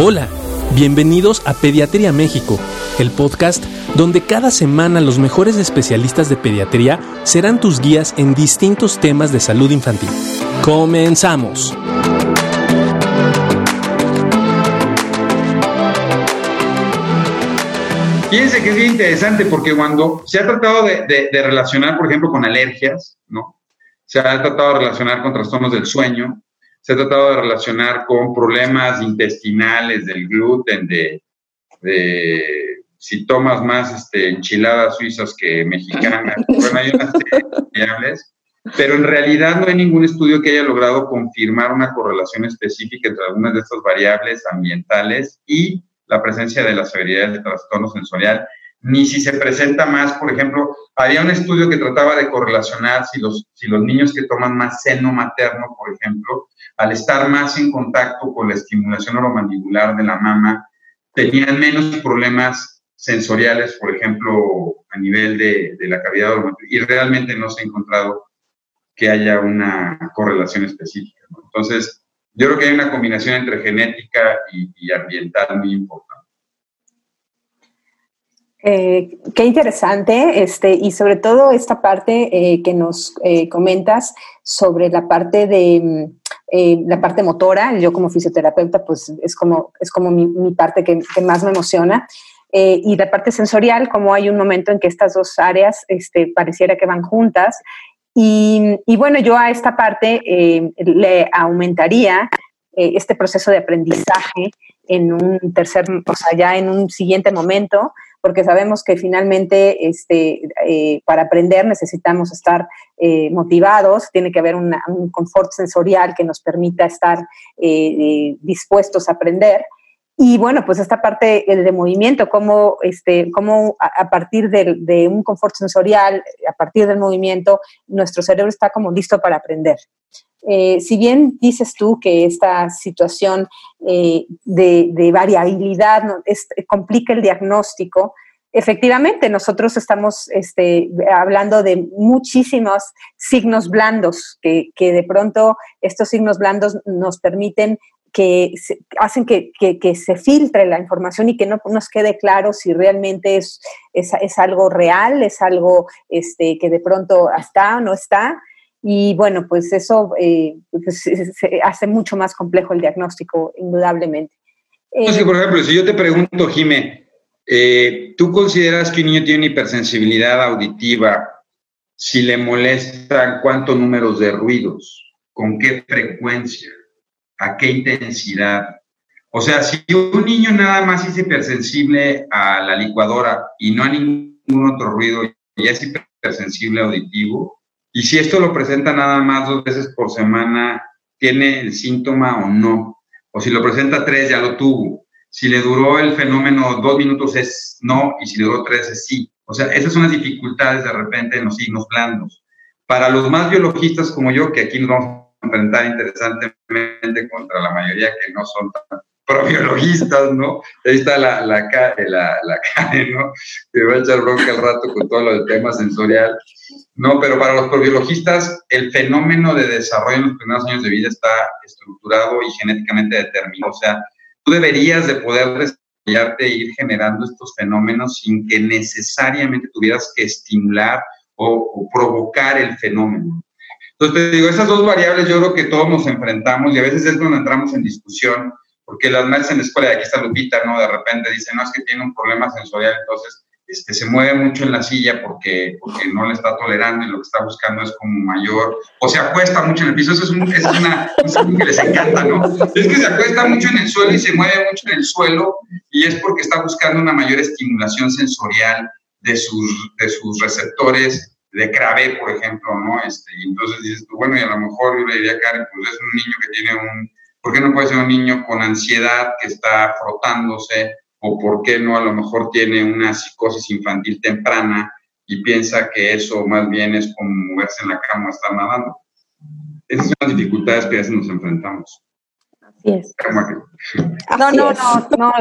Hola, bienvenidos a Pediatría México, el podcast donde cada semana los mejores especialistas de pediatría serán tus guías en distintos temas de salud infantil. Comenzamos. Fíjense que es bien interesante porque cuando se ha tratado de, relacionar, por ejemplo, con alergias, ¿no? Se ha tratado de relacionar con trastornos del sueño, se ha tratado de relacionar con problemas intestinales del gluten, de, si tomas más este, enchiladas suizas que mexicanas. bueno, hay unas variables, pero en realidad no hay ningún estudio que haya logrado confirmar una correlación específica entre algunas de estas variables ambientales y la presencia de la severidad de trastorno sensorial, ni si se presenta más, por ejemplo, había un estudio que trataba de correlacionar si los, si los niños que toman más seno materno, por ejemplo, al estar más en contacto con la estimulación oromandibular de la mama, tenían menos problemas sensoriales, por ejemplo, a nivel de, la cavidad oromandibular, y realmente no se ha encontrado que haya una correlación específica. Entonces, yo creo que hay una combinación entre genética y, ambiental muy importante. Eh, qué interesante, este, y sobre todo esta parte eh, que nos eh, comentas sobre la parte de la parte motora. Yo como fisioterapeuta, pues es como, es como mi, parte que, más me emociona. y la parte sensorial, como hay un momento en que estas dos áreas este, pareciera que van juntas y, bueno, yo a esta parte eh, le aumentaría eh, este proceso de aprendizaje en un tercer, o sea, ya en un siguiente momento, porque sabemos que finalmente este, eh, para aprender necesitamos estar motivados, tiene que haber un confort sensorial que nos permita estar dispuestos a aprender. Y bueno, pues esta parte de movimiento, cómo, este, cómo a, partir de, un confort sensorial, a partir del movimiento, nuestro cerebro está como listo para aprender. Eh, si bien dices tú que esta situación eh, de, variabilidad complica el diagnóstico, efectivamente nosotros estamos este, hablando de muchísimos signos blandos, que, que, de pronto estos signos blandos nos permiten que hacen que, se filtre la información y que no nos quede claro si realmente es, es, algo real, es algo este, que de pronto está o no está. Y bueno, pues eso eh, pues, hace mucho más complejo el diagnóstico, indudablemente. Eh, por ejemplo, si yo te pregunto, Jime, eh, ¿tú consideras que un niño tiene hipersensibilidad auditiva si le molestan cuántos números de ruidos? ¿Con qué frecuencia? A qué intensidad. O sea, si un niño nada más es hipersensible a la licuadora y no a ningún otro ruido, ya es hipersensible auditivo, y si esto lo presenta nada más dos veces por semana, ¿tiene el síntoma o no? O si lo presenta tres, ya lo tuvo. Si le duró el fenómeno dos minutos es no, y si le duró tres es sí. O sea, esas son las dificultades de repente en los signos blandos. Para los más biologistas como yo, que aquí nos vamos enfrentar interesantemente contra la mayoría que no son tan probiologistas, ¿no? Ahí está la, la, la, la ¿no? Que va a echar bronca al rato con todo lo del tema sensorial. No, pero para los probiologistas, el fenómeno de desarrollo en los primeros años de vida está estructurado y genéticamente determinado. O sea, tú deberías de poder desarrollarte e ir generando estos fenómenos sin que necesariamente tuvieras que estimular o provocar el fenómeno. Entonces, te digo, esas dos variables yo creo que todos nos enfrentamos y a veces es cuando entramos en discusión, porque las madres en la escuela, de aquí está Lupita, ¿no? De repente dicen, no, es que tiene un problema sensorial, entonces este, se mueve mucho en la silla porque, porque no le está tolerando y lo que está buscando es como mayor, o se acuesta mucho en el piso, eso es, un, es una que les encanta, ¿no? Es que se acuesta mucho en el suelo y se mueve mucho en el suelo y es porque está buscando una mayor estimulación sensorial de sus, de sus receptores de Crave, por ejemplo, ¿no? Este, y entonces dices tú, bueno, y a lo mejor yo le diría a Karen, pues es un niño que tiene un, ¿por qué no puede ser un niño con ansiedad que está frotándose? O por qué no a lo mejor tiene una psicosis infantil temprana y piensa que eso más bien es como moverse en la cama o estar nadando. Esas son las dificultades que a veces nos enfrentamos. Así es. No, no, no, no.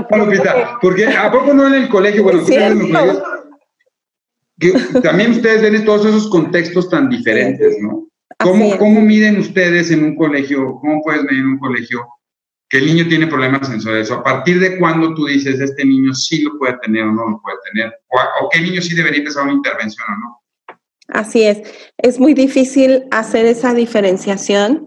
porque ¿a poco no en el colegio? Bueno, sí, también ustedes ven todos esos contextos tan diferentes, ¿no? ¿Cómo, ¿Cómo, miden ustedes en un colegio? ¿Cómo puedes medir en un colegio que el niño tiene problemas sensoriales? ¿A partir de cuándo tú dices, este niño sí lo puede tener o no lo puede tener? ¿O, qué niño sí debería empezar una intervención o no? Así es. Es muy difícil hacer esa diferenciación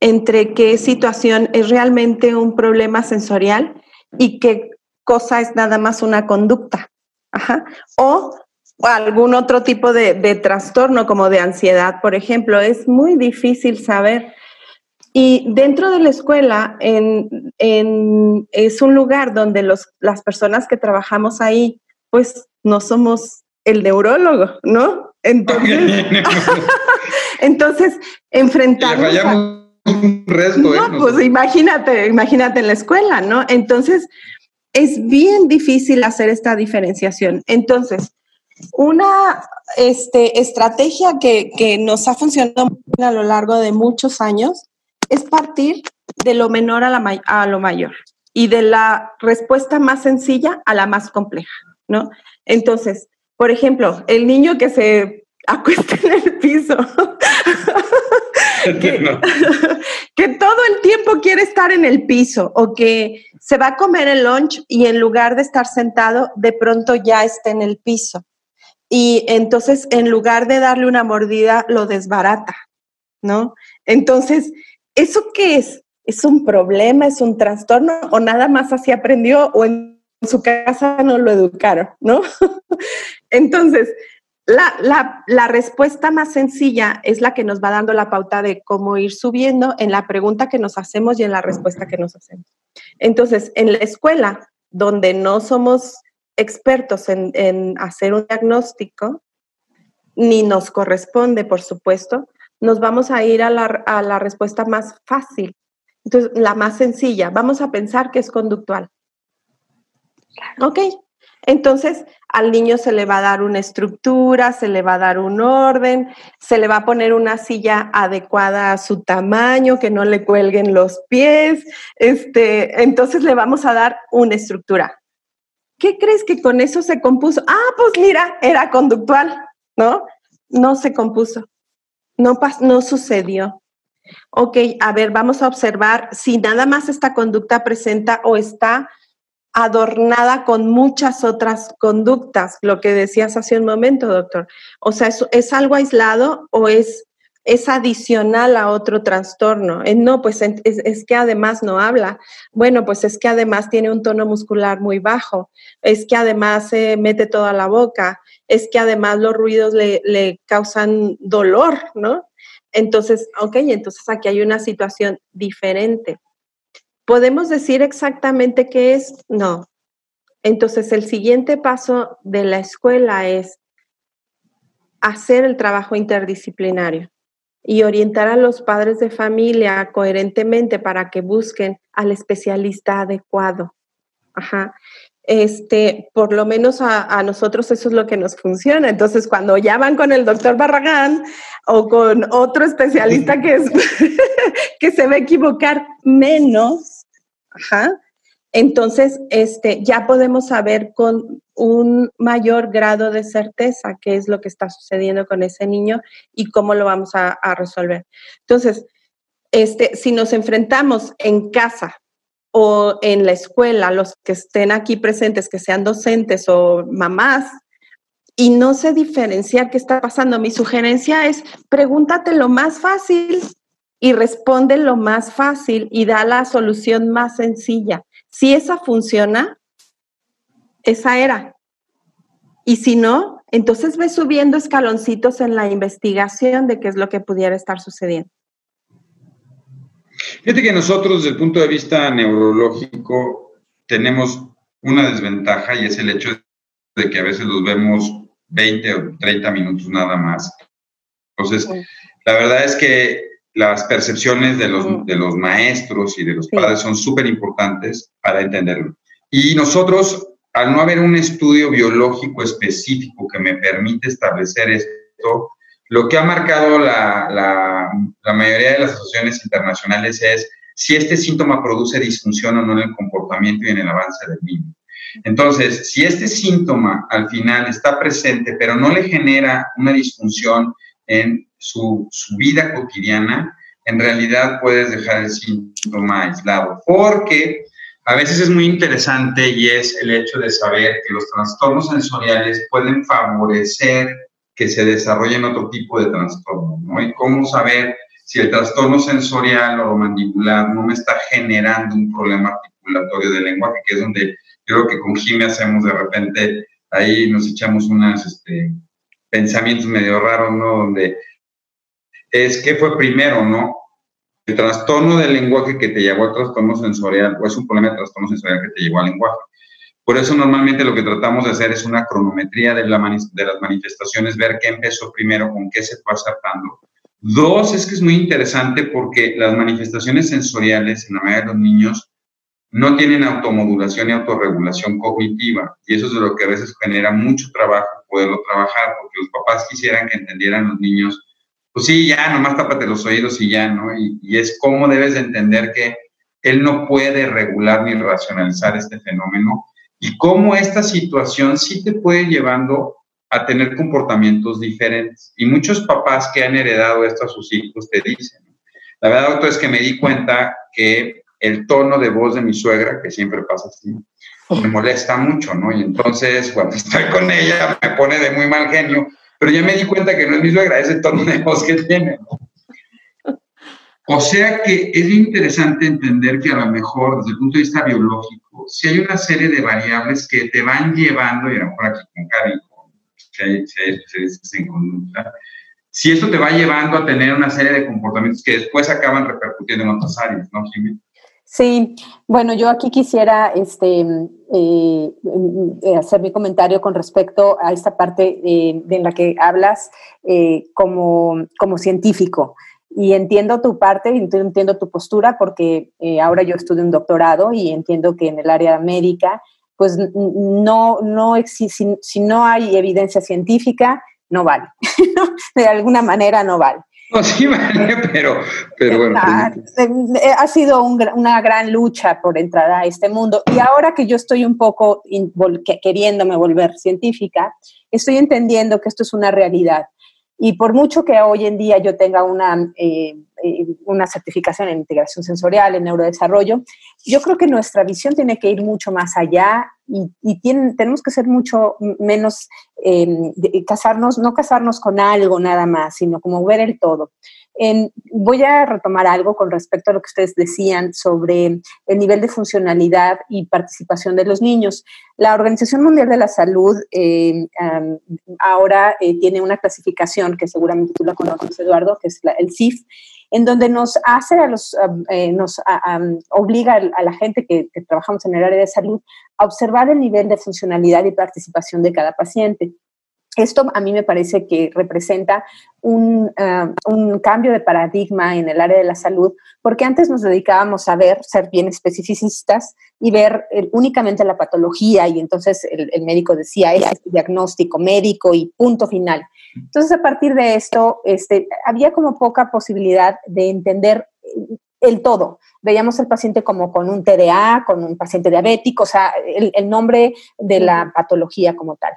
entre qué situación es realmente un problema sensorial y qué cosa es nada más una conducta. Ajá. O algún otro tipo de, trastorno como de ansiedad, por ejemplo. Es muy difícil saber. Y dentro de la escuela es un lugar donde los, las personas que trabajamos ahí, pues no somos el neurólogo, ¿no? Entonces, entonces enfrentamos... un resto, ¿eh? pues imagínate, imagínate en la escuela, ¿no? Entonces, es bien difícil hacer esta diferenciación. Entonces, una este, estrategia que, nos ha funcionado a lo largo de muchos años es partir de lo menor a, la, a lo mayor y de la respuesta más sencilla a la más compleja, ¿no? Entonces, por ejemplo, el niño que se acuesta en el piso, que, todo el tiempo quiere estar en el piso o que se va a comer el lunch y en lugar de estar sentado, de pronto ya está en el piso. Y entonces, en lugar de darle una mordida, lo desbarata, ¿no? Entonces, ¿eso qué es? ¿Es un problema? ¿Es un trastorno? ¿O nada más así aprendió? ¿O en su casa no lo educaron, ¿no? Entonces, la, respuesta más sencilla es la que nos va dando la pauta de cómo ir subiendo en la pregunta que nos hacemos y en la respuesta que nos hacemos. Entonces, en la escuela, donde no somos expertos en, hacer un diagnóstico, ni nos corresponde, por supuesto, nos vamos a ir a la, a la respuesta más fácil. Entonces, la más sencilla, vamos a pensar que es conductual. Ok, entonces, al niño se le va a dar una estructura, se le va a dar un orden, se le va a poner una silla adecuada a su tamaño, que no le cuelguen los pies. Este, entonces le vamos a dar una estructura. ¿Qué crees que con eso se compuso? Ah, pues mira, era conductual, ¿no? No se compuso. No, no sucedió. Ok, a ver, vamos a observar si nada más esta conducta presenta o está adornada con muchas otras conductas, lo que decías hace un momento, doctor. O sea, ¿es, algo aislado o es, es adicional a otro trastorno? Eh, no, pues es, que además no habla. Bueno, pues es que además tiene un tono muscular muy bajo. Es que además se mete toda la boca. Es que además los ruidos le, le causan dolor, ¿no? Entonces, ok, entonces aquí hay una situación diferente. ¿Podemos decir exactamente qué es? No. Entonces, el siguiente paso de la escuela es hacer el trabajo interdisciplinario y orientar a los padres de familia coherentemente para que busquen al especialista adecuado. Ajá. Este, por lo menos a, nosotros eso es lo que nos funciona. Entonces, cuando ya van con el doctor Barragán o con otro especialista que, es, que se va a equivocar menos, ajá, entonces este, ya podemos saber con un mayor grado de certeza qué es lo que está sucediendo con ese niño y cómo lo vamos a, resolver. Entonces, este, si nos enfrentamos en casa o en la escuela, los que estén aquí presentes, que sean docentes o mamás, y no sé diferenciar qué está pasando, mi sugerencia es pregúntate lo más fácil y responde lo más fácil y da la solución más sencilla. Si esa funciona, esa era. Y si no, entonces ve subiendo escaloncitos en la investigación de qué es lo que pudiera estar sucediendo. Fíjate que nosotros desde el punto de vista neurológico tenemos una desventaja y es el hecho de que a veces los vemos 20 o 30 minutos nada más. Entonces, la verdad es que las percepciones de los, de los maestros y de los padres son súper importantes para entenderlo. Y nosotros, al no haber un estudio biológico específico que me permite establecer esto, lo que ha marcado la, la, la, mayoría de las asociaciones internacionales es si este síntoma produce disfunción o no en el comportamiento y en el avance del niño. Entonces, si este síntoma al final está presente, pero no le genera una disfunción en su, su vida cotidiana, en realidad puedes dejar el síntoma aislado, porque a veces es muy interesante y es el hecho de saber que los trastornos sensoriales pueden favorecer que se desarrollen otro tipo de trastorno, ¿no? Y cómo saber si el trastorno sensorial o mandibular no me está generando un problema articulatorio del lenguaje, que es donde yo creo que con Jimmy hacemos de repente, ahí nos echamos unos este, pensamientos medio raros, ¿no? Donde es qué fue primero, ¿no? El trastorno del lenguaje que te llevó al trastorno sensorial, o es un problema de trastorno sensorial que te llevó al lenguaje. Por eso normalmente lo que tratamos de hacer es una cronometría de, la de las manifestaciones, ver qué empezó primero, con qué se fue acertando. Dos, es que es muy interesante porque las manifestaciones sensoriales en la mayoría de los niños no tienen automodulación y autorregulación cognitiva. Y eso es de lo que a veces genera mucho trabajo poderlo trabajar, porque los papás quisieran que entendieran los niños pues sí, ya, nomás tápate los oídos y ya, ¿no? Y, es cómo debes de entender que él no puede regular ni racionalizar este fenómeno y cómo esta situación sí te puede llevando a tener comportamientos diferentes. Y muchos papás que han heredado esto a sus hijos te dicen, la verdad, doctor, es que me di cuenta que el tono de voz de mi suegra, que siempre pasa así, me molesta mucho, ¿no? Y entonces, cuando estoy con ella, me pone de muy mal genio, pero ya me di cuenta que no es mi suegra, es el tono de voz que tiene. O sea que es interesante entender que a lo mejor desde el punto de vista biológico, si hay una serie de variables que te van llevando, y a lo mejor aquí con Cari, si, conducta, si esto te va llevando a tener una serie de comportamientos que después acaban repercutiendo en otras áreas, ¿no, Jimmy? Sí, bueno, yo aquí quisiera este, eh, eh, hacer mi comentario con respecto a esta parte eh, en la que hablas como, como científico. Y entiendo tu parte, entiendo tu postura, porque ahora yo estudio un doctorado y entiendo que en el área médica, pues no, no existe, si no hay evidencia científica, no vale. de alguna manera no vale. No, sí vale, pero, pero bueno. Pues, eh, ha sido una gran lucha por entrar a este mundo y ahora que yo estoy un poco queriéndome volver científica, estoy entendiendo que esto es una realidad. Y por mucho que hoy en día yo tenga una, eh, una certificación en integración sensorial, en neurodesarrollo, yo creo que nuestra visión tiene que ir mucho más allá y, y tenemos que ser mucho menos, em, casarnos, no casarnos con algo nada más, sino como ver el todo. voy a retomar algo con respecto a lo que ustedes decían sobre el nivel de funcionalidad y participación de los niños. La Organización Mundial de la Salud em, ahora eh, tiene una clasificación que seguramente tú la conoces, Eduardo, que es el CIF, en donde nos hace a los, eh, nos obliga a la gente que, trabajamos en el área de salud a observar el nivel de funcionalidad y participación de cada paciente. Esto a mí me parece que representa un, un, cambio de paradigma en el área de la salud, porque antes nos dedicábamos a ver, ser bien especificistas y ver únicamente la patología y entonces el, el médico decía, es diagnóstico médico y punto final. Entonces, a partir de esto, este, había como poca posibilidad de entender el todo. Veíamos al paciente como con un TDA, con un paciente diabético, o sea, el, nombre de la patología como tal.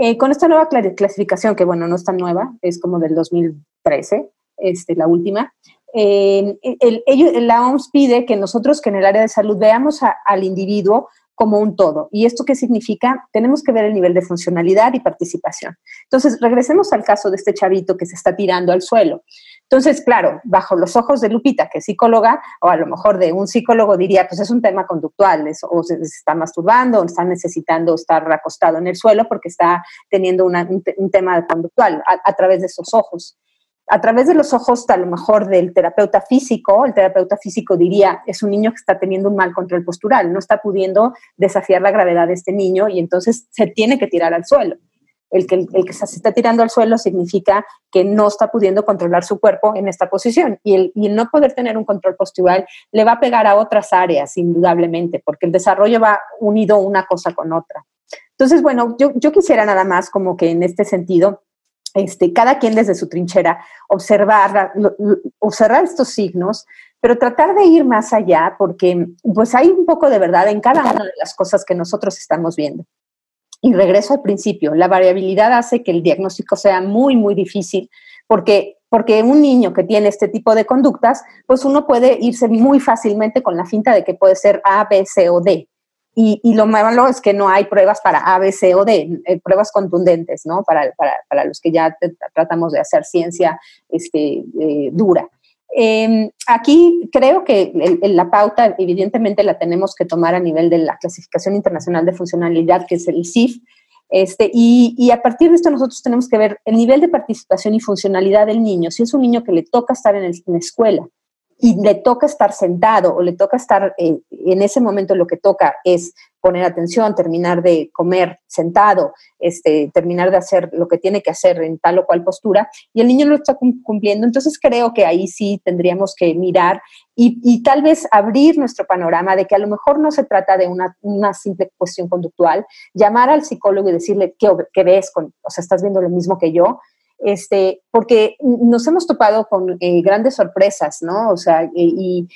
Eh, con esta nueva clasificación, que bueno, no es tan nueva, es como del 2013, este, la última, eh, la OMS pide que nosotros que en el área de salud veamos al individuo como un todo. ¿Y esto qué significa? Tenemos que ver el nivel de funcionalidad y participación. Entonces, regresemos al caso de este chavito que se está tirando al suelo. Entonces, claro, bajo los ojos de Lupita, que es psicóloga, o a lo mejor de un psicólogo diría, pues es un tema conductual, o se, está masturbando, o está necesitando estar acostado en el suelo porque está teniendo un, tema conductual a través de esos ojos a través de los ojos a lo mejor del terapeuta físico, el terapeuta físico diría, es un niño que está teniendo un mal control postural, no está pudiendo desafiar la gravedad de este niño y entonces se tiene que tirar al suelo. El que, se está tirando al suelo significa que no está pudiendo controlar su cuerpo en esta posición y el, no poder tener un control postural le va a pegar a otras áreas, indudablemente, porque el desarrollo va unido una cosa con otra. Entonces, bueno, yo, yo quisiera nada más como que en este sentido este, cada quien desde su trinchera, observar, observar estos signos, pero tratar de ir más allá porque pues hay un poco de verdad en cada una de las cosas que nosotros estamos viendo. Y regreso al principio, la variabilidad hace que el diagnóstico sea muy, muy difícil porque porque un niño que tiene este tipo de conductas, pues uno puede irse muy fácilmente con la finta de que puede ser A, B, C o D. Y, lo malo es que no hay pruebas para A, B, C o D, eh, pruebas contundentes, ¿no? Para, para, los que ya tratamos de hacer ciencia este, eh, dura. Em, aquí creo que la pauta, evidentemente, la tenemos que tomar a nivel de la Clasificación Internacional de Funcionalidad, que es el CIF, este, y, a partir de esto nosotros tenemos que ver el nivel de participación y funcionalidad del niño. Si es un niño que le toca estar en, en la escuela, y le toca estar sentado o le toca estar, eh, en ese momento lo que toca es poner atención, terminar de comer sentado, este, terminar de hacer lo que tiene que hacer en tal o cual postura, y el niño no lo está cumpliendo. Entonces creo que ahí sí tendríamos que mirar y, tal vez abrir nuestro panorama de que a lo mejor no se trata de una, una simple cuestión conductual, llamar al psicólogo y decirle, ¿qué, qué ves? Con, o sea, ¿estás viendo lo mismo que yo? Este, porque nos hemos topado con eh, grandes sorpresas, ¿no? O sea, y,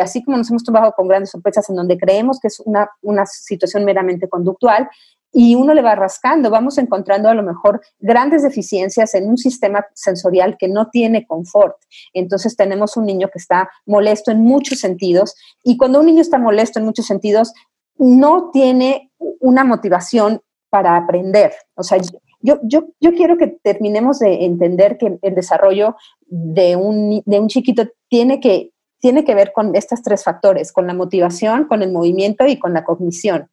así como nos hemos topado con grandes sorpresas en donde creemos que es una, una situación meramente conductual, y uno le va rascando, vamos encontrando a lo mejor grandes deficiencias en un sistema sensorial que no tiene confort. Entonces tenemos un niño que está molesto en muchos sentidos y cuando un niño está molesto en muchos sentidos, no tiene una motivación para aprender. O sea, yo, yo, yo quiero que terminemos de entender que el desarrollo de un, de un chiquito tiene que, tiene que ver con estos tres factores, con la motivación, con el movimiento y con la cognición.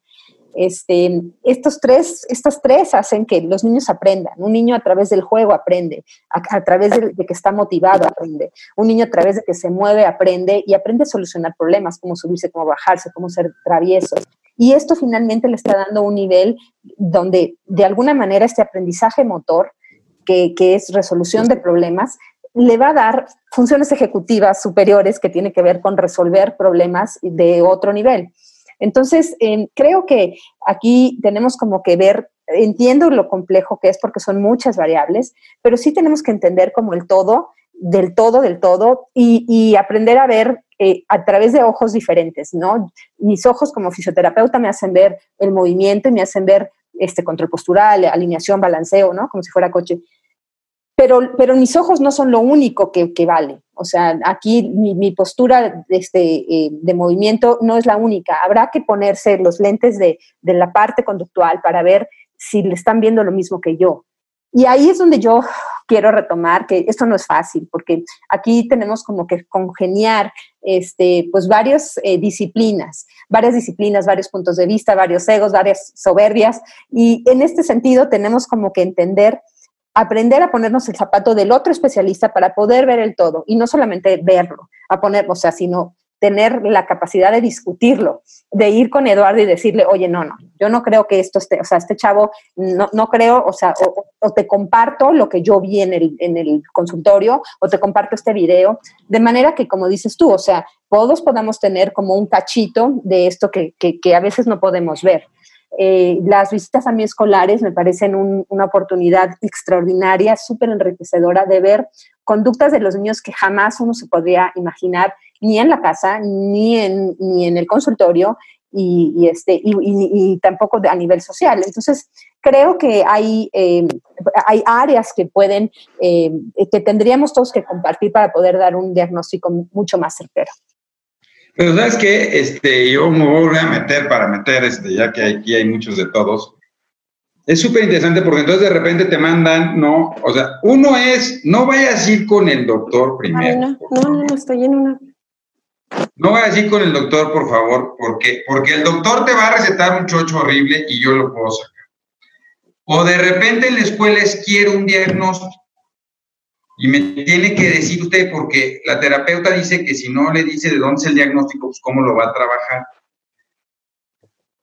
Este, estos, tres, estos tres hacen que los niños aprendan. Un niño a través del juego aprende, a, través de, que está motivado aprende. Un niño a través de que se mueve aprende y aprende a solucionar problemas, cómo subirse, cómo bajarse, cómo ser travieso. Y esto finalmente le está dando un nivel donde de alguna manera este aprendizaje motor, que, es resolución de problemas, le va a dar funciones ejecutivas superiores que tiene que ver con resolver problemas de otro nivel. Entonces, creo que aquí tenemos como que ver, entiendo lo complejo que es porque son muchas variables, pero sí tenemos que entender como el todo, del todo, del todo, y aprender a ver eh, a través de ojos diferentes, ¿no? Mis ojos como fisioterapeuta me hacen ver el movimiento y me hacen ver este control postural, alineación, balanceo, ¿no? Como si fuera coche. Pero, pero mis ojos no son lo único que, vale. O sea, aquí mi, postura de, este, eh, de movimiento no es la única. Habrá que ponerse los lentes de, de la parte conductual para ver si le están viendo lo mismo que yo. Y ahí es donde yo quiero retomar que esto no es fácil, porque aquí tenemos como que congeniar este, pues varias eh, disciplinas, varias disciplinas, varios puntos de vista, varios egos, varias soberbias, y en este sentido tenemos como que entender aprender a ponernos el zapato del otro especialista para poder ver el todo y no solamente verlo, a poner, o sea, sino tener la capacidad de discutirlo, de ir con Eduardo y decirle, oye, no, no, yo no creo que esto esté, o sea, este chavo, no, no creo, o sea, o, te comparto lo que yo vi en el, en el consultorio, o te comparto este video, de manera que, como dices tú, o sea, todos podamos tener como un cachito de esto que, que, a veces no podemos ver. Eh, las visitas a mí escolares me parecen una oportunidad extraordinaria, súper enriquecedora de ver conductas de los niños que jamás uno se podría imaginar ni en la casa, ni en, ni en el consultorio, y, este, y, tampoco a nivel social. Entonces, creo que hay, em, hay áreas que pueden, em, que tendríamos todos que compartir para poder dar un diagnóstico mucho más certero. Pero sabes que este, yo me voy a meter para meter, este, ya que aquí hay muchos de todos. Es súper interesante porque entonces de repente te mandan, no, o sea, uno es, no vayas a ir con el doctor primero. no, no, no, estoy en una no voy a decir con el doctor, por favor, porque, porque el doctor te va a recetar un chocho horrible y yo lo puedo sacar. O de repente en la escuela es quiero un diagnóstico y me tiene que decir usted, porque la terapeuta dice que si no le dice de dónde es el diagnóstico, pues cómo lo va a trabajar.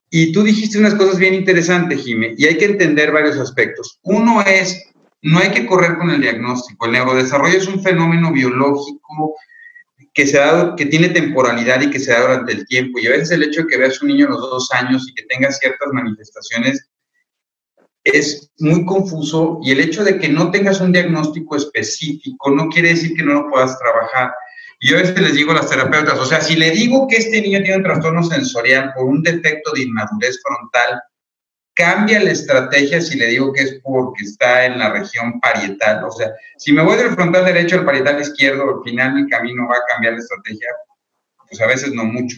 Y tú dijiste unas cosas bien interesantes, Jimé, y hay que entender varios aspectos. Uno es, no hay que correr con el diagnóstico. El neurodesarrollo es un fenómeno biológico que, se da, que tiene temporalidad y que se da durante el tiempo. Y a veces el hecho de que veas un niño a los dos años y que tenga ciertas manifestaciones es muy confuso y el hecho de que no tengas un diagnóstico específico no quiere decir que no lo puedas trabajar. Y a veces les digo a las terapeutas, o sea, si le digo que este niño tiene un trastorno sensorial por un defecto de inmadurez frontal, cambia la estrategia si le digo que es porque está en la región parietal. O sea, si me voy del frontal derecho al parietal izquierdo, al final mi camino va a cambiar la estrategia. Pues a veces no mucho.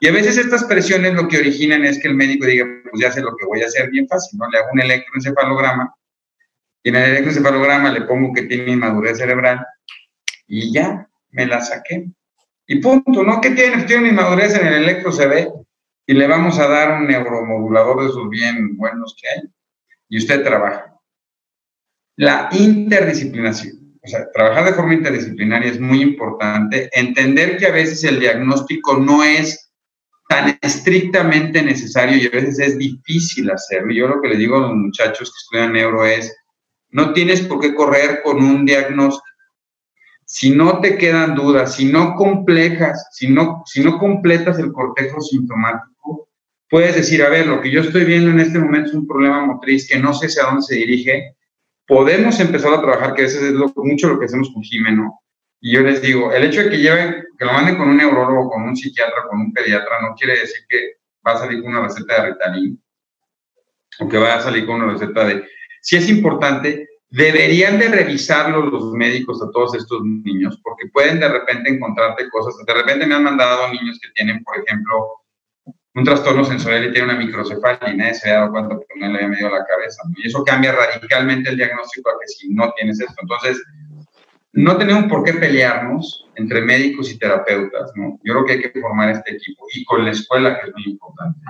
Y a veces estas presiones lo que originan es que el médico diga, pues ya sé lo que voy a hacer bien fácil, ¿no? Le hago un electroencefalograma y en el electroencefalograma le pongo que tiene inmadurez cerebral y ya, me la saqué. Y punto, ¿no? ¿Qué tiene? Tiene una inmadurez en el electro, se ve, y le vamos a dar un neuromodulador de esos bien buenos que hay. Y usted trabaja. La interdisciplinación. O sea, trabajar de forma interdisciplinaria es muy importante. Entender que a veces el diagnóstico no es tan estrictamente necesario y a veces es difícil hacerlo. Yo lo que le digo a los muchachos que estudian neuro es, no tienes por qué correr con un diagnóstico si no te quedan dudas, si no complejas, si no, si no completas el cortejo sintomático, puedes decir, a ver, lo que yo estoy viendo en este momento es un problema motriz que no sé hacia dónde se dirige, podemos empezar a trabajar, que a veces es mucho lo que hacemos con Jimeno. Y yo les digo, el hecho de que lleven, que lo manden con un neurólogo, con un psiquiatra, con un pediatra, no quiere decir que va a salir con una receta de Ritalin o que va a salir con una receta de... Sí es importante Deberían de revisarlo los médicos a todos estos niños porque pueden de repente encontrarte cosas. De repente me han mandado niños que tienen, por ejemplo, un trastorno sensorial y tienen una microcefalia y nadie se ha dado cuenta porque no le había medido la cabeza. Y eso cambia radicalmente el diagnóstico a que si no tienes esto. Entonces, no tenemos por qué pelearnos entre médicos y terapeutas. ¿no? Yo creo que hay que formar este equipo y con la escuela, que es muy importante.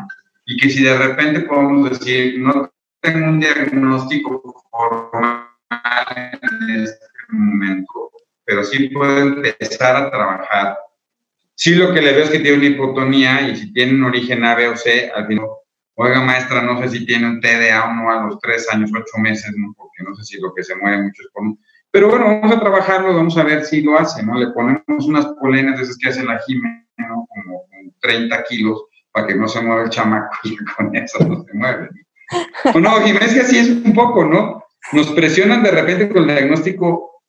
Y que si de repente podemos decir, no tengo un diagnóstico formal, en este momento, pero sí puedo empezar a trabajar. Sí, lo que le veo es que tiene una hipotonía y si tiene un origen A, B o C, al final, oiga maestra, no sé si tiene un TDA o no a los tres años, ocho meses, ¿no? porque no sé si lo que se mueve mucho es por Pero bueno, vamos a trabajarlo, vamos a ver si lo hace, ¿no? Le ponemos unas polenas esas que hace la Jimena, ¿no? Como 30 kilos, para que no se mueva el chamaco y con eso no se mueve. no, Jiménez, que así es un poco, ¿no? Nos presionan de repente con el diagnóstico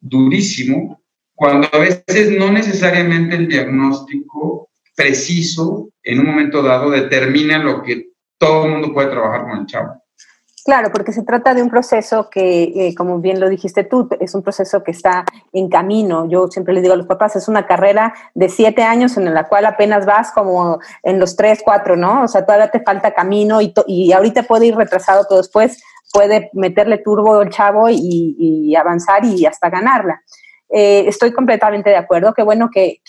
durísimo, cuando a veces no necesariamente el diagnóstico preciso en un momento dado determina lo que todo el mundo puede trabajar con el chavo. Claro, porque se trata de un proceso que, eh, como bien lo dijiste tú, es un proceso que está en camino. Yo siempre les digo a los papás, es una carrera de siete años en la cual apenas vas como en los tres, cuatro, ¿no? O sea, todavía te falta camino y, y ahorita puede ir retrasado, pero después puede meterle turbo el chavo y, avanzar y hasta ganarla. Eh, estoy completamente de acuerdo. Qué bueno que,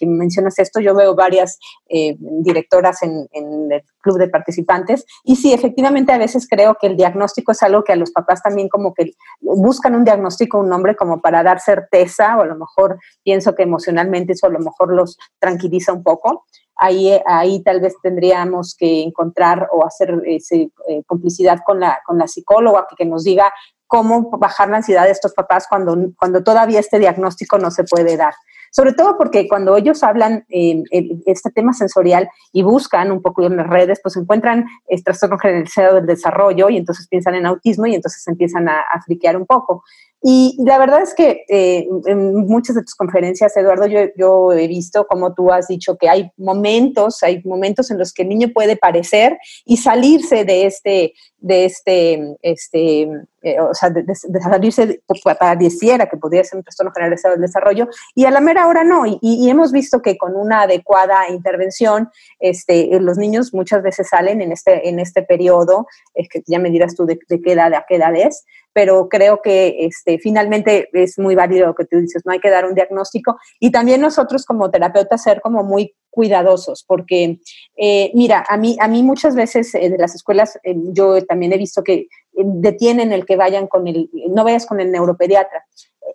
mencionas esto. Yo veo varias eh, directoras en, el club de participantes y sí, efectivamente a veces creo que el diagnóstico es algo que a los papás también como que buscan un diagnóstico, un nombre como para dar certeza o a lo mejor pienso que emocionalmente eso a lo mejor los tranquiliza un poco ahí, ahí tal vez tendríamos que encontrar o hacer eh, complicidad con la, con la psicóloga que, nos diga cómo bajar la ansiedad de estos papás cuando, cuando todavía este diagnóstico no se puede dar. Sobre todo porque cuando ellos hablan eh, este tema sensorial y buscan un poco en las redes, pues encuentran trastorno generalizado del desarrollo y entonces piensan en autismo y entonces empiezan a, a friquear un poco. Y la verdad es que eh, en muchas de tus conferencias, Eduardo, yo, yo, he visto, como tú has dicho, que hay momentos, hay momentos en los que el niño puede parecer y salirse de este, de este, este eh, o sea, de, salirse, pareciera que podría ser un trastorno generalizado del desarrollo, y a la mera hora no. Y, hemos visto que con una adecuada intervención, este, los niños muchas veces salen en este, en este periodo, es que ya me dirás tú de, de qué edad, a qué edad es, pero creo que este, finalmente es muy válido lo que tú dices, no hay que dar un diagnóstico y también nosotros como terapeutas ser como muy cuidadosos, porque eh, mira, a mí, a mí muchas veces eh, de las escuelas eh, yo también he visto que detienen el que vayan con el, no vayas con el neuropediatra.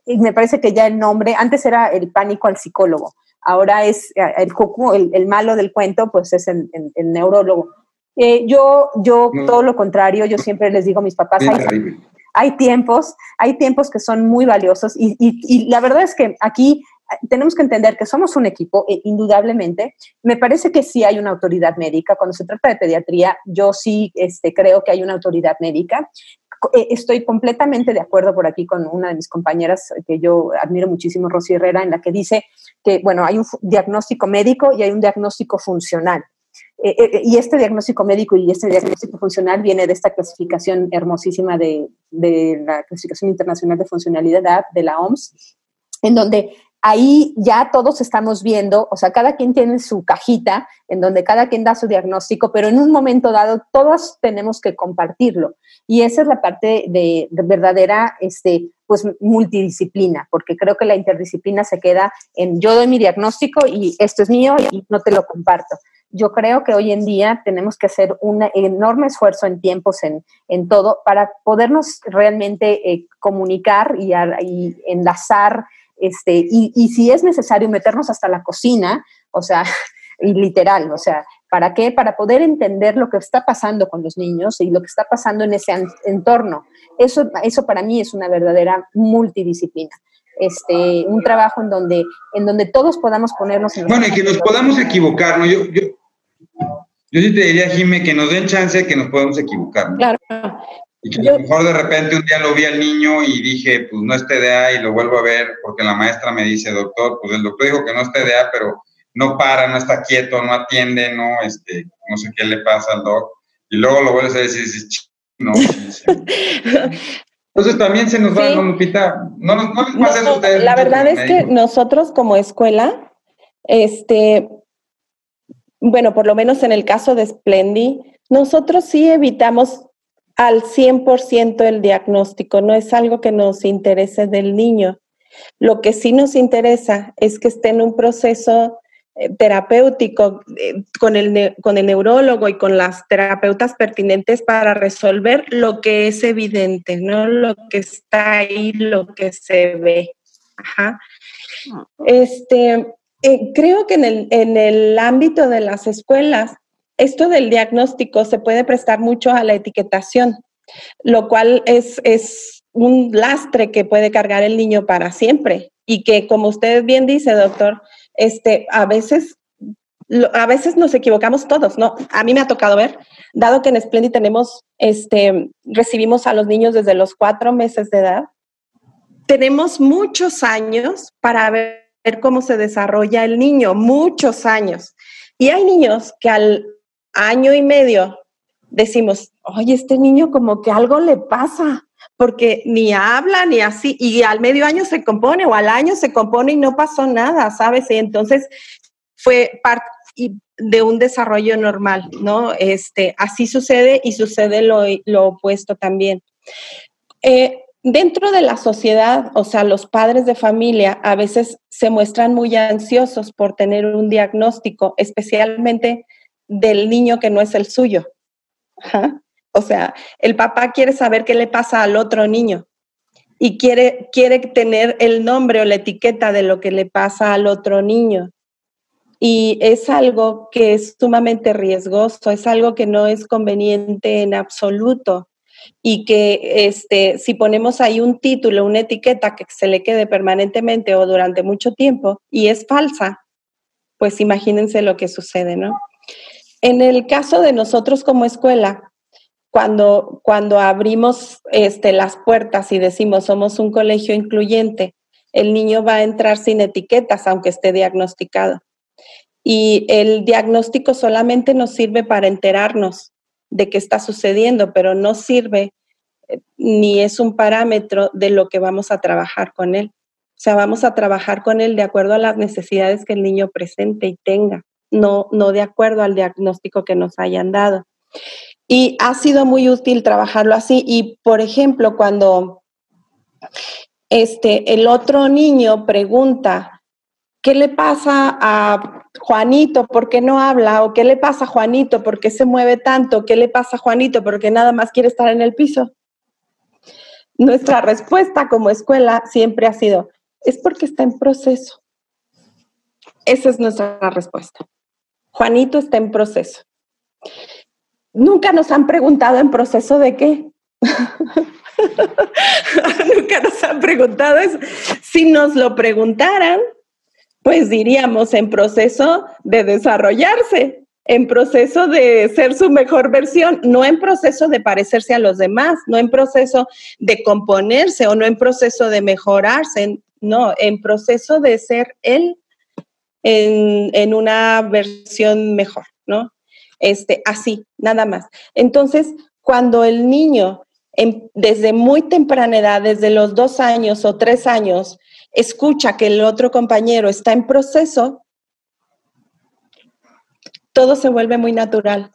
Y me parece que ya el nombre, antes era el pánico al psicólogo, ahora es el, el, malo del cuento, pues es el, neurólogo. yo, yo todo lo contrario, yo siempre les digo a mis papás, hay tiempos, hay tiempos que son muy valiosos y, la verdad es que aquí eh, tenemos que entender que somos un equipo, e indudablemente. Me parece que sí hay una autoridad médica. Cuando se trata de pediatría, yo sí este, creo que hay una autoridad médica. Eh, estoy completamente de acuerdo por aquí con una de mis compañeras que yo admiro muchísimo, Rosy Herrera, en la que dice que, bueno, hay un diagnóstico médico y hay un diagnóstico funcional. Eh, eh, y este diagnóstico médico y este diagnóstico funcional viene de esta clasificación hermosísima de, de la clasificación internacional de funcionalidad de la OMS, en donde ahí ya todos estamos viendo, o sea, cada quien tiene su cajita en donde cada quien da su diagnóstico, pero en un momento dado todos tenemos que compartirlo. Y esa es la parte de, verdadera, este, pues multidisciplina, porque creo que la interdisciplina se queda en yo doy mi diagnóstico y esto es mío y no te lo comparto. Yo creo que hoy en día tenemos que hacer un enorme esfuerzo en tiempos, en, en todo, para podernos realmente eh, comunicar y, y enlazar este, y, y, si es necesario meternos hasta la cocina, o sea, y literal, o sea, ¿para qué? Para poder entender lo que está pasando con los niños y lo que está pasando en ese entorno. Eso, eso para mí es una verdadera multidisciplina. Este, un trabajo en donde, en donde todos podamos ponernos en... Bueno, y que nos podamos equivocar, ¿no? Yo, yo, yo sí te diría, Jimé, que nos den chance que nos podamos equivocar. ¿no? Claro. Y que a lo mejor de repente un día lo vi al niño y dije, pues no es TDA y lo vuelvo a ver porque la maestra me dice, doctor, pues el doctor dijo que no es TDA, pero no para, no está quieto, no atiende, no, este, no sé qué le pasa al doc. Y luego lo vuelves a decir no. Entonces también se nos va, sí. Lupita, no, no, no les pasa no, a ustedes. La verdad es que nosotros como escuela, este, bueno, por lo menos en el caso de Splendy, nosotros sí evitamos al 100% el diagnóstico, no es algo que nos interese del niño. Lo que sí nos interesa es que esté en un proceso eh, terapéutico eh, con, el, con el neurólogo y con las terapeutas pertinentes para resolver lo que es evidente, no lo que está ahí, lo que se ve. Ajá. Este, eh, creo que en el, en el ámbito de las escuelas esto del diagnóstico se puede prestar mucho a la etiquetación, lo cual es, es un lastre que puede cargar el niño para siempre y que, como usted bien dice, doctor, este, a veces a veces nos equivocamos todos, ¿no? A mí me ha tocado ver, dado que en Splendid tenemos, este, recibimos a los niños desde los cuatro meses de edad, tenemos muchos años para ver cómo se desarrolla el niño, muchos años. Y hay niños que al año y medio decimos, oye, este niño como que algo le pasa, porque ni habla ni así, y al medio año se compone o al año se compone y no pasó nada, ¿sabes? Y entonces fue parte de un desarrollo normal, ¿no? Este, así sucede y sucede lo, lo opuesto también. Eh, dentro de la sociedad, o sea, los padres de familia a veces se muestran muy ansiosos por tener un diagnóstico, especialmente del niño que no es el suyo. O sea, el papá quiere saber qué le pasa al otro niño y quiere, quiere tener el nombre o la etiqueta de lo que le pasa al otro niño. Y es algo que es sumamente riesgoso, es algo que no es conveniente en absoluto y que este, si ponemos ahí un título, una etiqueta que se le quede permanentemente o durante mucho tiempo y es falsa, pues imagínense lo que sucede, ¿no? En el caso de nosotros como escuela, cuando, cuando abrimos este, las puertas y decimos somos un colegio incluyente, el niño va a entrar sin etiquetas, aunque esté diagnosticado. Y el diagnóstico solamente nos sirve para enterarnos de qué está sucediendo, pero no sirve eh, ni es un parámetro de lo que vamos a trabajar con él. O sea, vamos a trabajar con él de acuerdo a las necesidades que el niño presente y tenga no, no de acuerdo al diagnóstico que nos hayan dado. Y ha sido muy útil trabajarlo así. Y, por ejemplo, cuando este, el otro niño pregunta, ¿qué le pasa a Juanito? ¿Por qué no habla? ¿O qué le pasa a Juanito? ¿Por qué se mueve tanto? ¿Qué le pasa a Juanito? ¿Por qué nada más quiere estar en el piso? Nuestra respuesta como escuela siempre ha sido, es porque está en proceso. Esa es nuestra respuesta. Juanito está en proceso. Nunca nos han preguntado en proceso de qué. Nunca nos han preguntado. Si nos lo preguntaran, pues diríamos en proceso de desarrollarse, en proceso de ser su mejor versión, no en proceso de parecerse a los demás, no en proceso de componerse o no en proceso de mejorarse, no, en proceso de ser él en, una versión mejor, ¿no? este, así, nada más. Entonces, cuando el niño desde muy temprana edad, desde los dos años o tres años, escucha que el otro compañero está en proceso, todo se vuelve muy natural.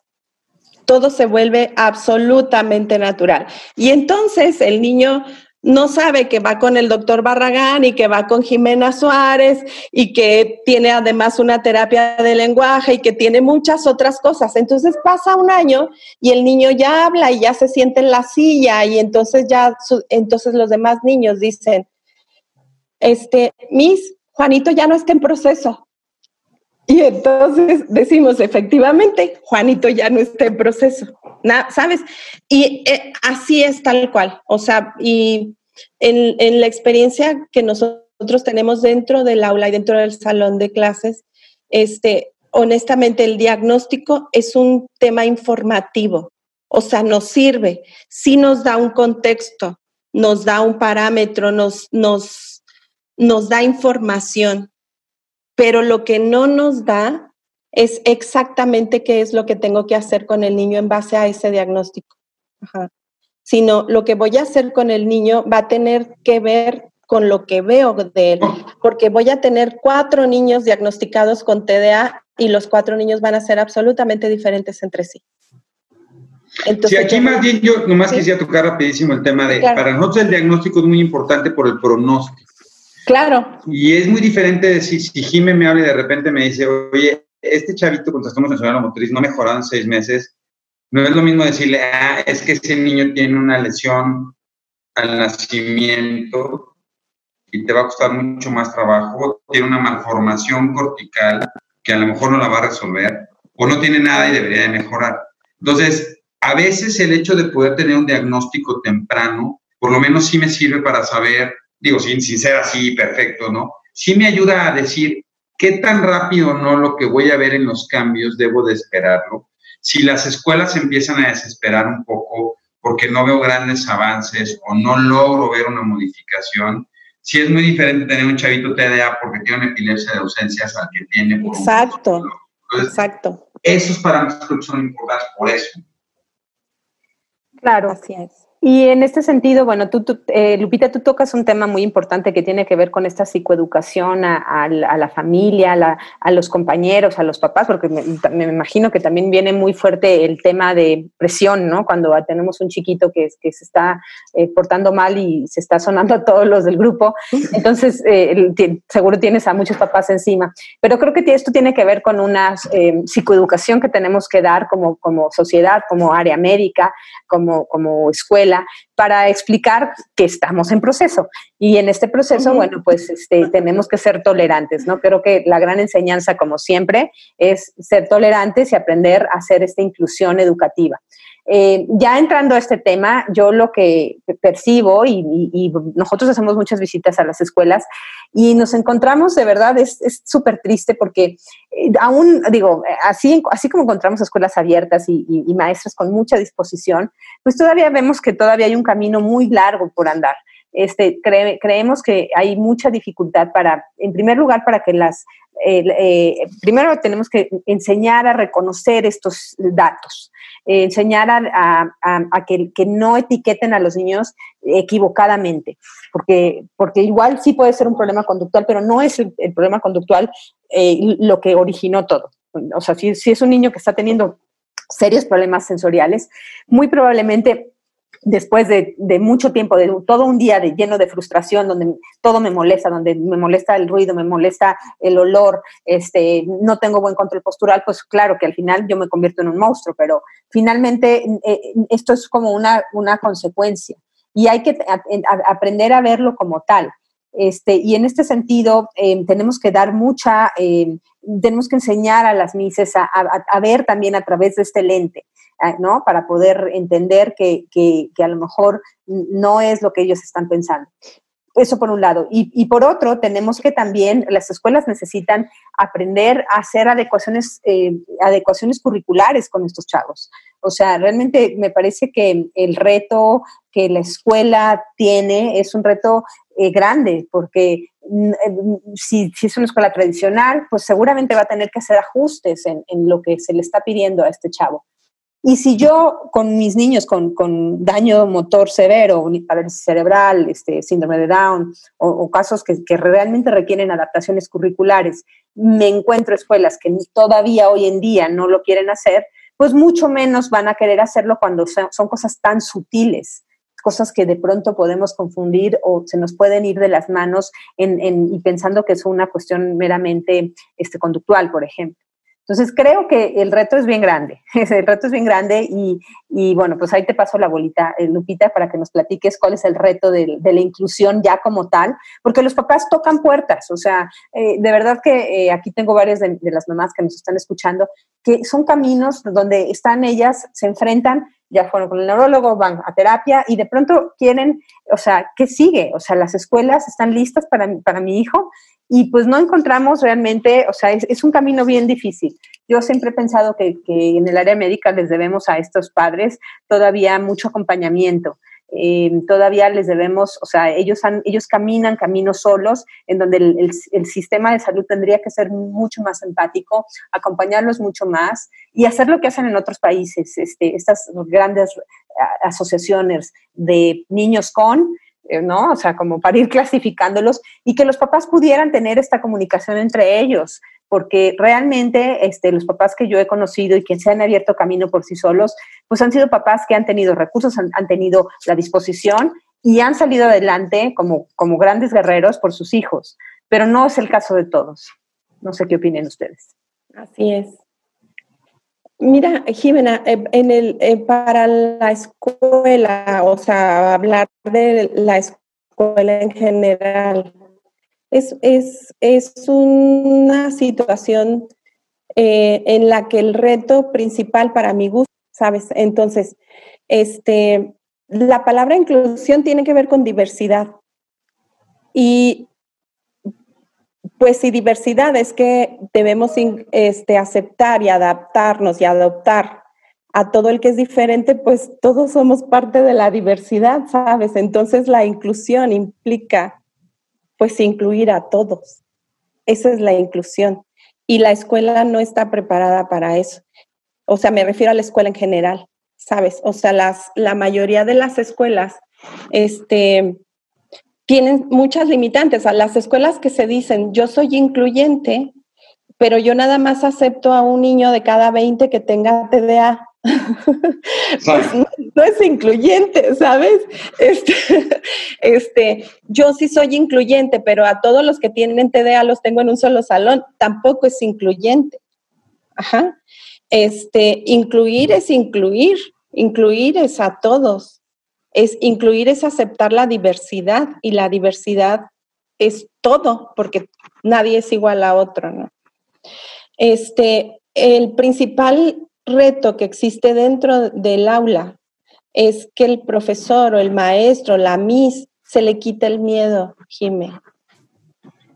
Todo se vuelve absolutamente natural. Y entonces el niño no sabe que va con el doctor Barragán y que va con Jimena Suárez y que tiene además una terapia de lenguaje y que tiene muchas otras cosas. Entonces pasa un año y el niño ya habla y ya se siente en la silla y entonces ya, entonces los demás niños dicen, este, Miss, Juanito ya no está en proceso. Y entonces decimos, efectivamente, Juanito ya no está en proceso, ¿sabes? Y eh, así es tal cual. O sea, y en, en, la experiencia que nosotros tenemos dentro del aula y dentro del salón de clases, este, honestamente, el diagnóstico es un tema informativo. O sea, nos sirve, sí nos da un contexto, nos da un parámetro, nos, nos, nos da información pero lo que no nos da es exactamente qué es lo que tengo que hacer con el niño en base a ese diagnóstico. Sino lo que voy a hacer con el niño va a tener que ver con lo que veo de él, porque voy a tener cuatro niños diagnosticados con TDA y los cuatro niños van a ser absolutamente diferentes entre sí. Entonces, sí, aquí más bien yo nomás quisiera tocar rapidísimo el tema de, para nosotros el diagnóstico es muy importante por el pronóstico. Claro. Y es muy diferente decir, si Jimé me habla y de repente me dice, oye, este chavito con trastorno sensorial motriz no en seis meses, no es lo mismo decirle, ah, es que ese niño tiene una lesión al nacimiento y te va a costar mucho más trabajo, tiene una malformación cortical que a lo mejor no la va a resolver, o no tiene nada y debería de mejorar. Entonces, a veces el hecho de poder tener un diagnóstico temprano, por lo menos sí me sirve para saber digo, sin, sin ser así perfecto, ¿no? Sí me ayuda a decir qué tan rápido no lo que voy a ver en los cambios debo de esperarlo. Si las escuelas empiezan a desesperar un poco porque no veo grandes avances o no logro ver una modificación, sí es muy diferente tener un chavito TDA porque tiene una epilepsia de ausencias al que tiene por Exacto, exacto. Esos parámetros son importantes por eso. Claro, así es. Y en este sentido, bueno, tú, eh, Lupita, tú tocas un tema muy importante que tiene que ver con esta psicoeducación a, la familia, a, los compañeros, a los papás, porque me, imagino que también viene muy fuerte el tema de presión, ¿no? Cuando tenemos un chiquito que, se está eh, portando mal y se está sonando a todos los del grupo, entonces eh, seguro tienes a muchos papás encima. Pero creo que esto tiene que ver con una psicoeducación que tenemos que dar como, como sociedad, como área médica, como, como escuela para explicar que estamos en proceso. Y en este proceso, bueno, pues este, tenemos que ser tolerantes, ¿no? Creo que la gran enseñanza, como siempre, es ser tolerantes y aprender a hacer esta inclusión educativa. Eh, ya entrando a este tema, yo lo que percibo y, nosotros hacemos muchas visitas a las escuelas y nos encontramos, de verdad, es súper triste porque eh, aún, digo, así, así como encontramos escuelas abiertas y, maestros con mucha disposición, pues todavía vemos que todavía hay un camino muy largo por andar. Este, creemos que hay mucha dificultad para, en primer lugar, para que las, eh, primero tenemos que enseñar a reconocer estos datos. Eh, enseñar a, que, no etiqueten a los niños equivocadamente, porque, porque igual sí puede ser un problema conductual, pero no es el, problema conductual eh, lo que originó todo. O sea, si es un niño que está teniendo serios problemas sensoriales, muy probablemente después de, mucho tiempo, de todo un día de, lleno de frustración, donde todo me molesta, donde me molesta el ruido, me molesta el olor, este, no tengo buen control postural, pues claro que al final yo me convierto en un monstruo, pero finalmente eh, esto es como una, una consecuencia y hay que aprender a verlo como tal. Este, y en este sentido, eh, tenemos que dar mucha, eh, tenemos que enseñar a las mises a, ver también a través de este lente. ¿no? Para poder entender que, que, a lo mejor no es lo que ellos están pensando. Eso por un lado. Y, por otro, tenemos que también, las escuelas necesitan aprender a hacer adecuaciones, eh, adecuaciones curriculares con estos chavos. O sea, realmente me parece que el reto que la escuela tiene es un reto eh, grande, porque mm, eh, si, es una escuela tradicional, pues seguramente va a tener que hacer ajustes en, lo que se le está pidiendo a este chavo. Y si yo con mis niños con, daño motor severo, parálisis cerebral, este, síndrome de Down o, casos que, que, realmente requieren adaptaciones curriculares, me encuentro escuelas que todavía hoy en día no lo quieren hacer, pues mucho menos van a querer hacerlo cuando son cosas tan sutiles cosas que de pronto podemos confundir o se nos pueden ir de las manos en, y pensando que es una cuestión meramente este, conductual, por ejemplo. Entonces creo que el reto es bien grande, el reto es bien grande y, bueno, pues ahí te paso la bolita, eh, Lupita, para que nos platiques cuál es el reto de, la inclusión ya como tal, porque los papás tocan puertas, o sea, eh, de verdad que eh, aquí tengo varias de, de, las mamás que nos están escuchando, que son caminos donde están ellas, se enfrentan ya fueron con el neurólogo, van a terapia y de pronto quieren, o sea, ¿qué sigue? O sea, las escuelas están listas para, para mi hijo y pues no encontramos realmente, o sea, es, un camino bien difícil. Yo siempre he pensado que, que, en el área médica les debemos a estos padres todavía mucho acompañamiento. Eh, todavía les debemos, o sea, ellos, han, ellos caminan caminos solos, en donde el, el, sistema de salud tendría que ser mucho más empático, acompañarlos mucho más y hacer lo que hacen en otros países, este, estas grandes asociaciones de niños con, eh, ¿no? O sea, como para ir clasificándolos y que los papás pudieran tener esta comunicación entre ellos, porque realmente este, los papás que yo he conocido y que se han abierto camino por sí solos, pues han sido papás que han tenido recursos, han, tenido la disposición y han salido adelante como, como grandes guerreros por sus hijos, pero no es el caso de todos. No sé qué opinen ustedes. Así es. Mira, Jimena, eh, en el, eh, para la escuela, o sea, hablar de la escuela en general, es, es, es una situación eh, en la que el reto principal para mi gusto, ¿sabes? Entonces, este, la palabra inclusión tiene que ver con diversidad. Y pues si diversidad es que debemos este, aceptar y adaptarnos y adoptar a todo el que es diferente, pues todos somos parte de la diversidad, ¿sabes? Entonces la inclusión implica pues incluir a todos. Esa es la inclusión. Y la escuela no está preparada para eso. O sea, me refiero a la escuela en general, ¿sabes? O sea, las, la mayoría de las escuelas este, tienen muchas limitantes. A las escuelas que se dicen, yo soy incluyente, pero yo nada más acepto a un niño de cada 20 que tenga TDA. pues no, es incluyente, ¿sabes? Este, este, yo sí soy incluyente, pero a todos los que tienen TDA los tengo en un solo salón, tampoco es incluyente. Ajá. Este, incluir es incluir, incluir es a todos. Es incluir es aceptar la diversidad y la diversidad es todo, porque nadie es igual a otro, ¿no? Este, el principal reto que existe dentro del aula es que el profesor o el maestro, la MIS, se le quita el miedo, Jime.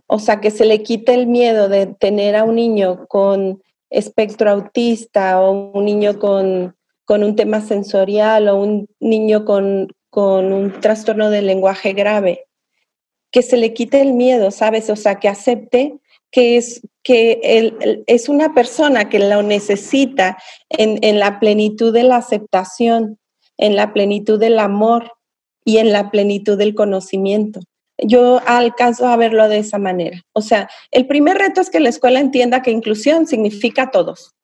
O sea, que se le quite el miedo de tener a un niño con espectro autista o un niño con, un tema sensorial o un niño con, con un trastorno del lenguaje grave. Que se le quite el miedo, ¿sabes? O sea, que acepte que es, que él, es una persona que lo necesita en, en la plenitud de la aceptación, en la plenitud del amor y en la plenitud del conocimiento. Yo alcanzo a verlo de esa manera. O sea, el primer reto es que la escuela entienda que inclusión significa todos.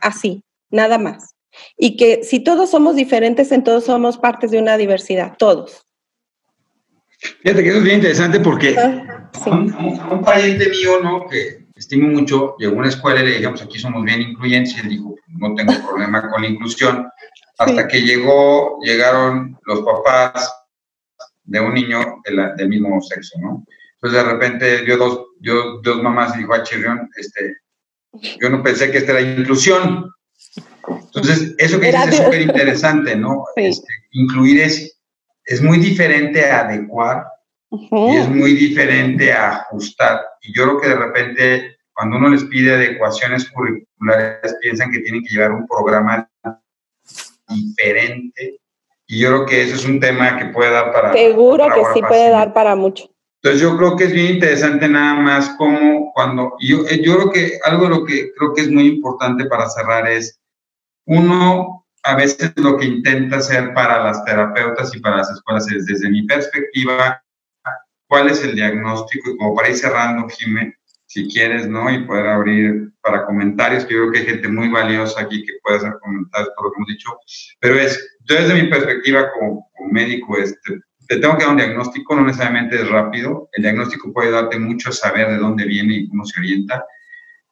Así, nada más. Y que si todos somos diferentes, en todos somos partes de una diversidad, todos. Fíjate que eso es bien interesante porque un, pariente mío, ¿no? Que estimo mucho, llegó a una escuela y le dijimos, aquí somos bien incluyentes, y él dijo, no tengo problema con la inclusión, hasta que llegó, llegaron los papás de un niño del mismo sexo, ¿no? Entonces de repente dio dos, dio dos mamás y dijo a ah, Chirrión, este, yo no pensé que esta era inclusión. Entonces, eso que dices es súper interesante, ¿no? Este, incluir es es muy diferente a adecuar y es muy diferente a ajustar. Y yo creo que de repente, cuando uno les pide adecuaciones curriculares, piensan que tienen que llevar un programa diferente. Y yo creo que eso es un tema que puede dar para... Seguro que sí puede dar para mucho. Entonces yo creo que es bien interesante nada más como cuando, yo, eh, yo creo que algo de lo que creo que es muy importante para cerrar es, uno, a veces lo que intenta hacer para las terapeutas y para las escuelas es, desde mi perspectiva, cuál es el diagnóstico y como para ir cerrando, Jiménez, si quieres, ¿no? Y poder abrir para comentarios, que yo creo que hay gente muy valiosa aquí que puede hacer comentarios por lo que hemos dicho, pero es, desde mi perspectiva como, médico, este, te tengo que dar un diagnóstico, no necesariamente es rápido, el diagnóstico puede darte mucho saber de dónde viene y cómo se orienta,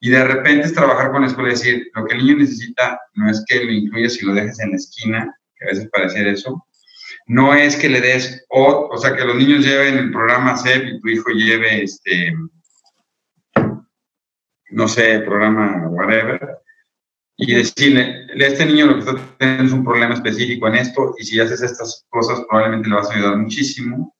y de repente es trabajar con la escuela y decir, lo que el niño necesita no es que lo incluyas y lo dejes en la esquina, que a veces parece eso, no es que le des, o, o sea, que los niños lleven el programa CEP y tu hijo lleve este no sé, programa, whatever, y decirle, este niño lo que está teniendo es un problema específico en esto, y si haces estas cosas probablemente le vas a ayudar muchísimo.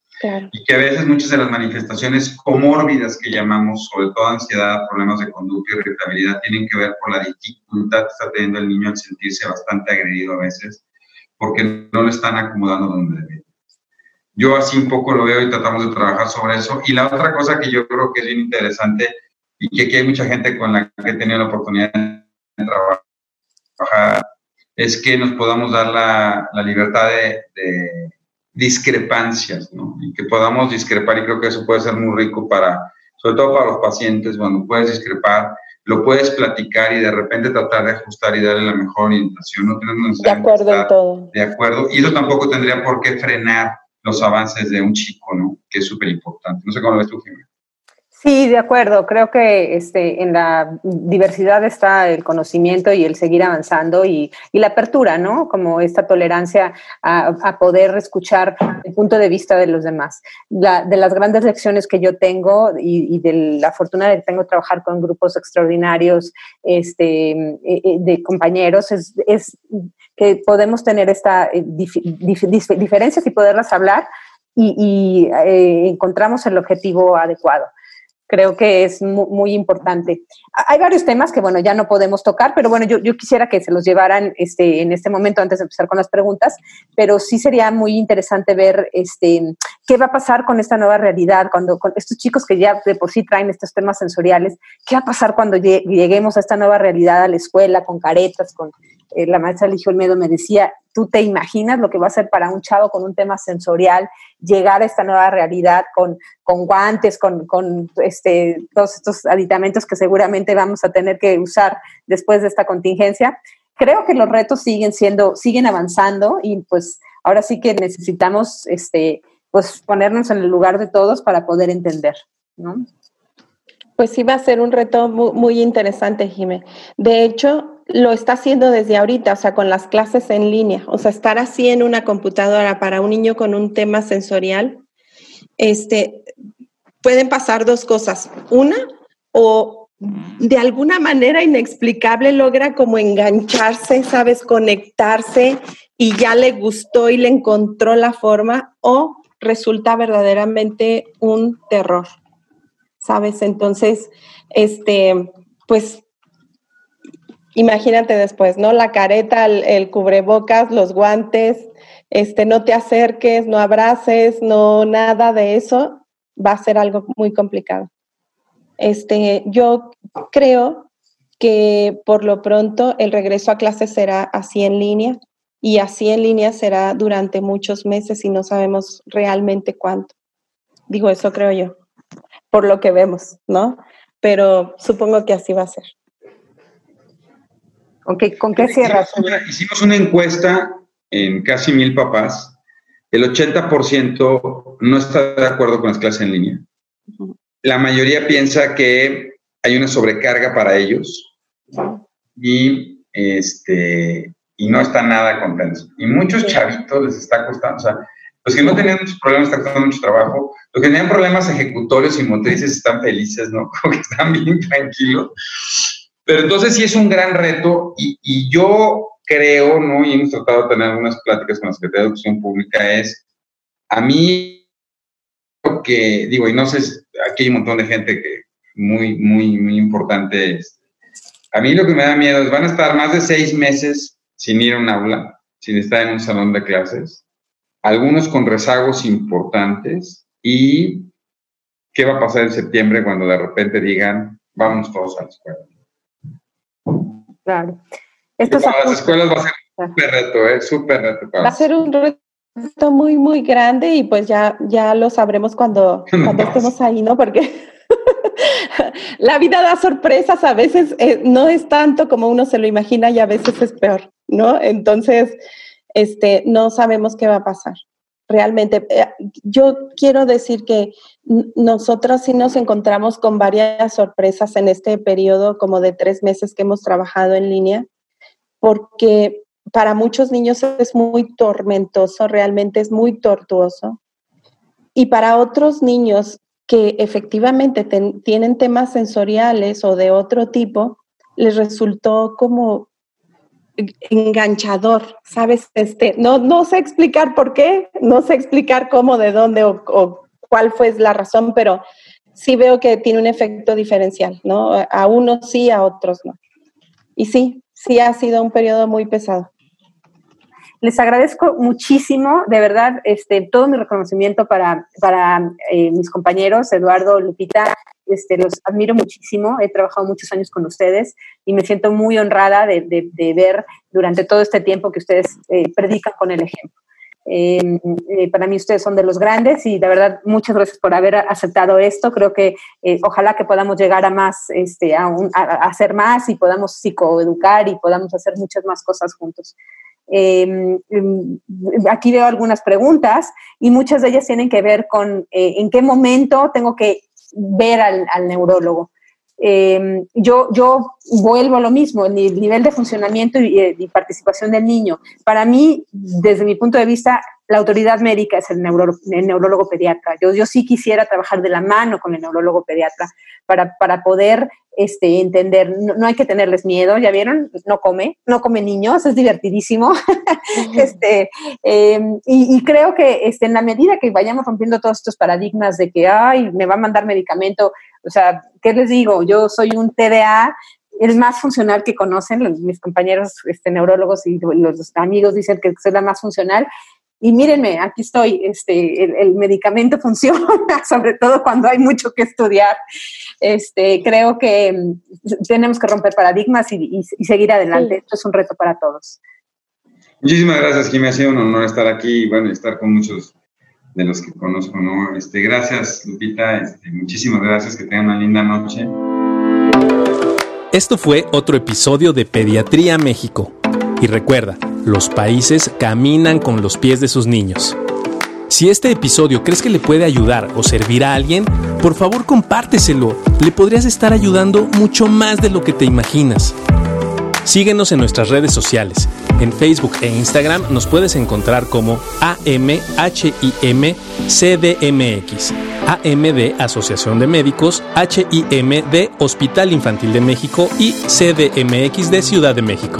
Y que a veces muchas de las manifestaciones comórbidas que llamamos, sobre todo ansiedad, problemas de conducta y irritabilidad, tienen que ver con la dificultad que está teniendo el niño al sentirse bastante agredido a veces, porque no lo están acomodando donde debe. Yo así un poco lo veo y tratamos de trabajar sobre eso. Y la otra cosa que yo creo que es bien interesante y que aquí hay mucha gente con la que he tenido la oportunidad de trabajar, es que nos podamos dar la, la libertad de, de, discrepancias, ¿no? Y que podamos discrepar, y creo que eso puede ser muy rico para, sobre todo para los pacientes, cuando puedes discrepar, lo puedes platicar y de repente tratar de ajustar y darle la mejor orientación, no De acuerdo en todo. De acuerdo, y eso tampoco tendría por qué frenar los avances de un chico, ¿no? Que es súper importante. No sé cómo lo ves tú, Jiménez. Sí, de acuerdo. Creo que este, en la diversidad está el conocimiento y el seguir avanzando y, la apertura, ¿no? Como esta tolerancia a, poder escuchar el punto de vista de los demás. La, de las grandes lecciones que yo tengo y, de la fortuna de que tengo trabajar con grupos extraordinarios este, eh, eh, de compañeros es, que podemos tener esta eh, dif, dif, diferencias y poderlas hablar y, encontramos el objetivo adecuado creo que es muy, muy, importante. Hay varios temas que, bueno, ya no podemos tocar, pero bueno, yo, yo, quisiera que se los llevaran este, en este momento antes de empezar con las preguntas, pero sí sería muy interesante ver este, qué va a pasar con esta nueva realidad, cuando con estos chicos que ya de por sí traen estos temas sensoriales, qué va a pasar cuando lleguemos a esta nueva realidad a la escuela, con caretas, con eh, la maestra Ligio Olmedo me decía, tú te imaginas lo que va a ser para un chavo con un tema sensorial llegar a esta nueva realidad con, con guantes, con, con este, todos estos aditamentos que seguramente vamos a tener que usar después de esta contingencia. Creo que los retos siguen siendo, siguen avanzando y pues ahora sí que necesitamos este, pues ponernos en el lugar de todos para poder entender, ¿no? Pues sí va a ser un reto muy, muy interesante, Jimé. De hecho, lo está haciendo desde ahorita, o sea, con las clases en línea, o sea, estar así en una computadora para un niño con un tema sensorial, este, pueden pasar dos cosas. Una, o de alguna manera inexplicable logra como engancharse, sabes, conectarse y ya le gustó y le encontró la forma, o resulta verdaderamente un terror, sabes. Entonces, este, pues imagínate después, ¿no? La careta, el, cubrebocas, los guantes, este, no te acerques, no abraces, no nada de eso, va a ser algo muy complicado. Este, yo creo que por lo pronto el regreso a clases será así en línea y así en línea será durante muchos meses y no sabemos realmente cuánto. Digo, eso creo yo, por lo que vemos, ¿no? Pero supongo que así va a ser. Okay, ¿Con qué cierras? Hicimos una, hicimos una encuesta en casi mil papás. El 80% no está de acuerdo con las clases en línea. La mayoría piensa que hay una sobrecarga para ellos y, este, y no están nada contentos. Y muchos chavitos les está costando, o sea, los que no tenían muchos problemas están costando mucho trabajo, los que tenían problemas ejecutorios y motrices están felices, ¿no? Como que están bien tranquilos. Pero entonces sí es un gran reto y, yo creo, ¿no? Y hemos tratado de tener algunas pláticas con la Secretaría de Educación Pública, es a mí lo que digo, y no sé, aquí hay un montón de gente que muy, muy, muy importante a mí lo que me da miedo es van a estar más de seis meses sin ir a un aula, sin estar en un salón de clases, algunos con rezagos importantes y ¿qué va a pasar en septiembre cuando de repente digan, vamos todos a la escuela? Claro. Esto las escuelas va a ser un súper reto, ¿eh? Súper reto. Va a ser un reto muy, muy grande y pues ya, ya lo sabremos cuando, cuando estemos ahí, ¿no? Porque la vida da sorpresas, a veces eh, no es tanto como uno se lo imagina y a veces es peor, ¿no? Entonces, este, no sabemos qué va a pasar. Realmente, eh, yo quiero decir que nosotros sí nos encontramos con varias sorpresas en este periodo como de tres meses que hemos trabajado en línea, porque para muchos niños es muy tormentoso, realmente es muy tortuoso. Y para otros niños que efectivamente tienen temas sensoriales o de otro tipo, les resultó como enganchador, ¿sabes? Este, no, no sé explicar por qué, no sé explicar cómo, de dónde o, cuál fue la razón, pero sí veo que tiene un efecto diferencial, ¿no? A unos sí, a otros no. Y sí, sí ha sido un periodo muy pesado. Les agradezco muchísimo, de verdad, este, todo mi reconocimiento para, para eh, mis compañeros, Eduardo, Lupita, este, los admiro muchísimo, he trabajado muchos años con ustedes y me siento muy honrada de, de, ver durante todo este tiempo que ustedes eh, predican con el ejemplo. Em, eh, para mí ustedes son de los grandes y de verdad muchas gracias por haber aceptado esto. Creo que ojalá que podamos llegar a más, este, a, a, hacer más y podamos psicoeducar y podamos hacer muchas más cosas juntos. Em, em, aquí veo algunas preguntas y muchas de ellas tienen que ver con eh, en qué momento tengo que ver al, neurólogo. Em, yo, yo vuelvo a lo mismo, el nivel de funcionamiento y, y, participación del niño. Para mí, desde mi punto de vista, la autoridad médica es el, neurólogo pediatra. Yo, yo sí quisiera trabajar de la mano con el neurólogo pediatra para, para poder este, entender, no, hay que tenerles miedo, ¿ya vieron? No come, no come niños, es divertidísimo. este, em, y, creo que este, en la medida que vayamos rompiendo todos estos paradigmas de que, ay, me va a mandar medicamento, o sea, ¿qué les digo? Yo soy un TDA, el más funcional que conocen, mis compañeros este, neurólogos y los amigos dicen que es la más funcional, y mírenme, aquí estoy, este, el, medicamento funciona, sobre todo cuando hay mucho que estudiar. Este, creo que mm, tenemos que romper paradigmas y, seguir adelante. Esto es un reto para todos. Muchísimas gracias, Jimmy. Ha sido un honor estar aquí y bueno, estar con muchos de los que conozco, ¿no? Este, gracias, Lupita. Este, muchísimas gracias. Que tengan una linda noche. Esto fue otro episodio de Pediatría México. Y recuerda, los países caminan con los pies de sus niños. Si este episodio crees que le puede ayudar o servir a alguien, por favor compárteselo. Le podrías estar ayudando mucho más de lo que te imaginas. Síguenos en nuestras redes sociales. En Facebook e Instagram nos puedes encontrar como AMHIMCDMX. AM de Asociación de Médicos, HIM de Hospital Infantil de México y CDMX de Ciudad de México.